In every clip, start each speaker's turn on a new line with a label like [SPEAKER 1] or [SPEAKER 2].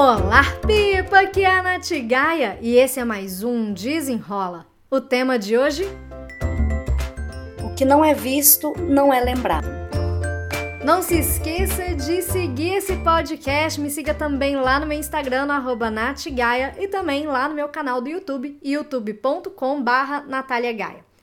[SPEAKER 1] Olá, Pipa! Aqui é a Nath Gaia e esse é mais um Desenrola. O tema de hoje?
[SPEAKER 2] O que não é visto não é lembrado.
[SPEAKER 1] Não se esqueça de seguir esse podcast. Me siga também lá no meu Instagram, no natgaia, e também lá no meu canal do YouTube, youtube.com barra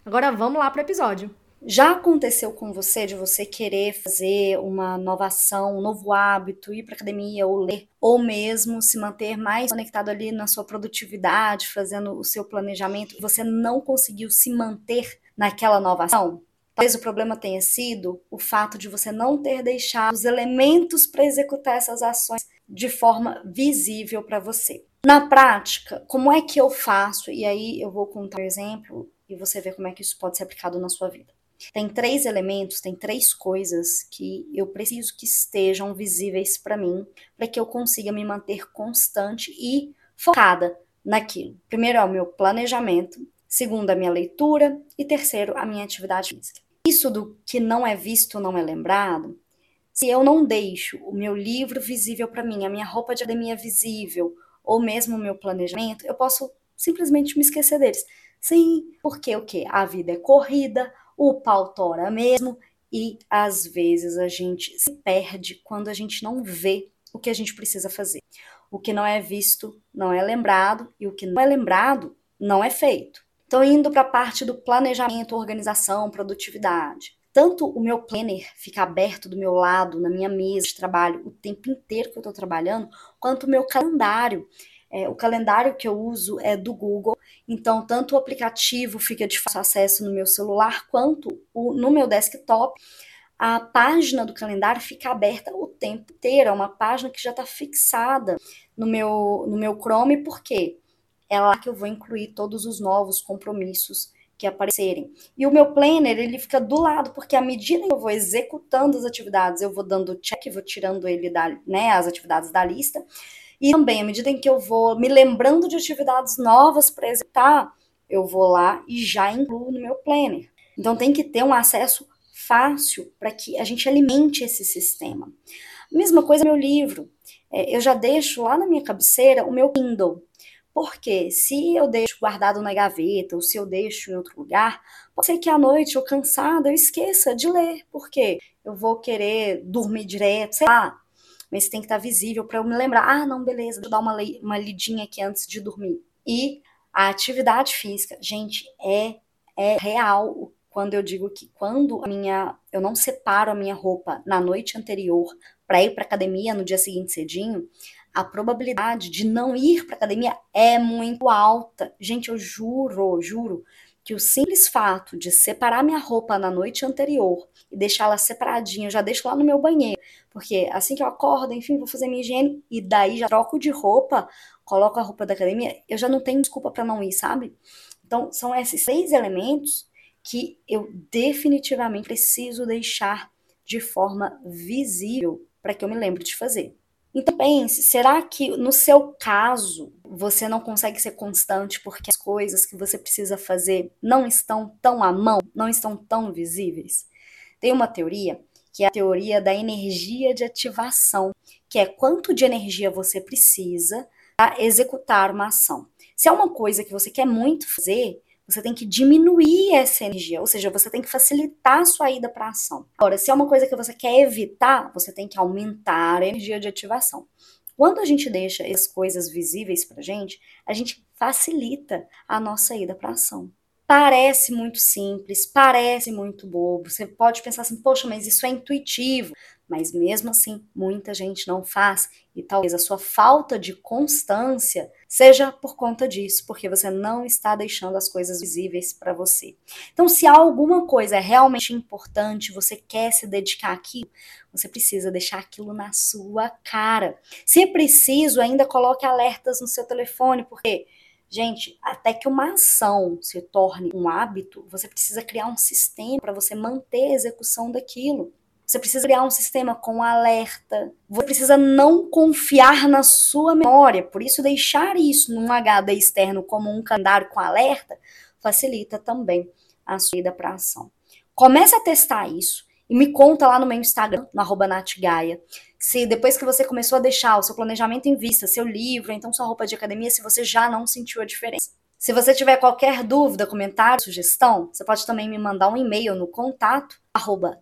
[SPEAKER 1] Agora vamos lá para o episódio.
[SPEAKER 2] Já aconteceu com você de você querer fazer uma nova ação, um novo hábito, ir para academia ou ler, ou mesmo se manter mais conectado ali na sua produtividade, fazendo o seu planejamento, você não conseguiu se manter naquela nova ação? Talvez o problema tenha sido o fato de você não ter deixado os elementos para executar essas ações de forma visível para você. Na prática, como é que eu faço? E aí eu vou contar um exemplo e você vê como é que isso pode ser aplicado na sua vida. Tem três elementos, tem três coisas que eu preciso que estejam visíveis para mim, para que eu consiga me manter constante e focada naquilo. Primeiro é o meu planejamento, segundo a minha leitura e terceiro a minha atividade física. Isso do que não é visto não é lembrado. Se eu não deixo o meu livro visível para mim, a minha roupa de academia visível, ou mesmo o meu planejamento, eu posso simplesmente me esquecer deles. Sim, porque o que? A vida é corrida, o pau tora mesmo, e às vezes a gente se perde quando a gente não vê o que a gente precisa fazer. O que não é visto não é lembrado, e o que não é lembrado não é feito. Então, indo para a parte do planejamento, organização, produtividade. Tanto o meu planner fica aberto do meu lado, na minha mesa de trabalho, o tempo inteiro que eu estou trabalhando, quanto o meu calendário. É, o calendário que eu uso é do Google, então tanto o aplicativo fica de fácil acesso no meu celular, quanto o, no meu desktop. A página do calendário fica aberta o tempo inteiro, é uma página que já está fixada no meu, no meu Chrome, por quê? É lá que eu vou incluir todos os novos compromissos que aparecerem. E o meu planner, ele fica do lado, porque à medida que eu vou executando as atividades, eu vou dando check, vou tirando ele da, né, as atividades da lista, e também, à medida em que eu vou me lembrando de atividades novas para executar, eu vou lá e já incluo no meu planner. Então tem que ter um acesso fácil para que a gente alimente esse sistema. Mesma coisa meu livro. É, eu já deixo lá na minha cabeceira o meu Kindle. Porque se eu deixo guardado na gaveta ou se eu deixo em outro lugar, pode ser que à noite, eu cansada, eu esqueça de ler. Porque eu vou querer dormir direto, sei lá, mas tem que estar visível para eu me lembrar. Ah, não, beleza, vou dar uma, uma lidinha aqui antes de dormir. E a atividade física, gente, é, é real quando eu digo que quando a minha eu não separo a minha roupa na noite anterior para ir para academia no dia seguinte cedinho, a probabilidade de não ir para academia é muito alta. Gente, eu juro, juro que o simples fato de separar minha roupa na noite anterior e deixá-la separadinha, eu já deixo lá no meu banheiro, porque assim que eu acordo, enfim, vou fazer minha higiene e daí já troco de roupa, coloco a roupa da academia, eu já não tenho desculpa para não ir, sabe? Então, são esses seis elementos que eu definitivamente preciso deixar de forma visível para que eu me lembre de fazer. Então pense, será que no seu caso você não consegue ser constante porque as coisas que você precisa fazer não estão tão à mão, não estão tão visíveis? Tem uma teoria que é a teoria da energia de ativação, que é quanto de energia você precisa para executar uma ação. Se é uma coisa que você quer muito fazer, você tem que diminuir essa energia, ou seja, você tem que facilitar a sua ida para ação. Agora, se é uma coisa que você quer evitar, você tem que aumentar a energia de ativação. Quando a gente deixa as coisas visíveis para gente, a gente facilita a nossa ida para ação. Parece muito simples, parece muito bobo. Você pode pensar assim, poxa, mas isso é intuitivo. Mas mesmo assim, muita gente não faz. E talvez a sua falta de constância seja por conta disso, porque você não está deixando as coisas visíveis para você. Então, se alguma coisa é realmente importante, você quer se dedicar àquilo, você precisa deixar aquilo na sua cara. Se é preciso, ainda coloque alertas no seu telefone, porque Gente, até que uma ação se torne um hábito, você precisa criar um sistema para você manter a execução daquilo. Você precisa criar um sistema com alerta. Você precisa não confiar na sua memória. Por isso, deixar isso num HD externo como um calendário com alerta facilita também a sua ida para ação. Comece a testar isso E me conta lá no meu Instagram, no arroba natgaia, se depois que você começou a deixar o seu planejamento em vista, seu livro, então sua roupa de academia, se você já não sentiu a diferença. Se você tiver qualquer dúvida, comentário, sugestão, você pode também me mandar um e-mail no contato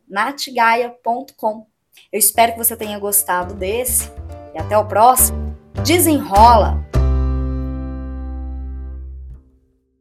[SPEAKER 2] natgaia.com. Eu espero que você tenha gostado desse e até o próximo. Desenrola!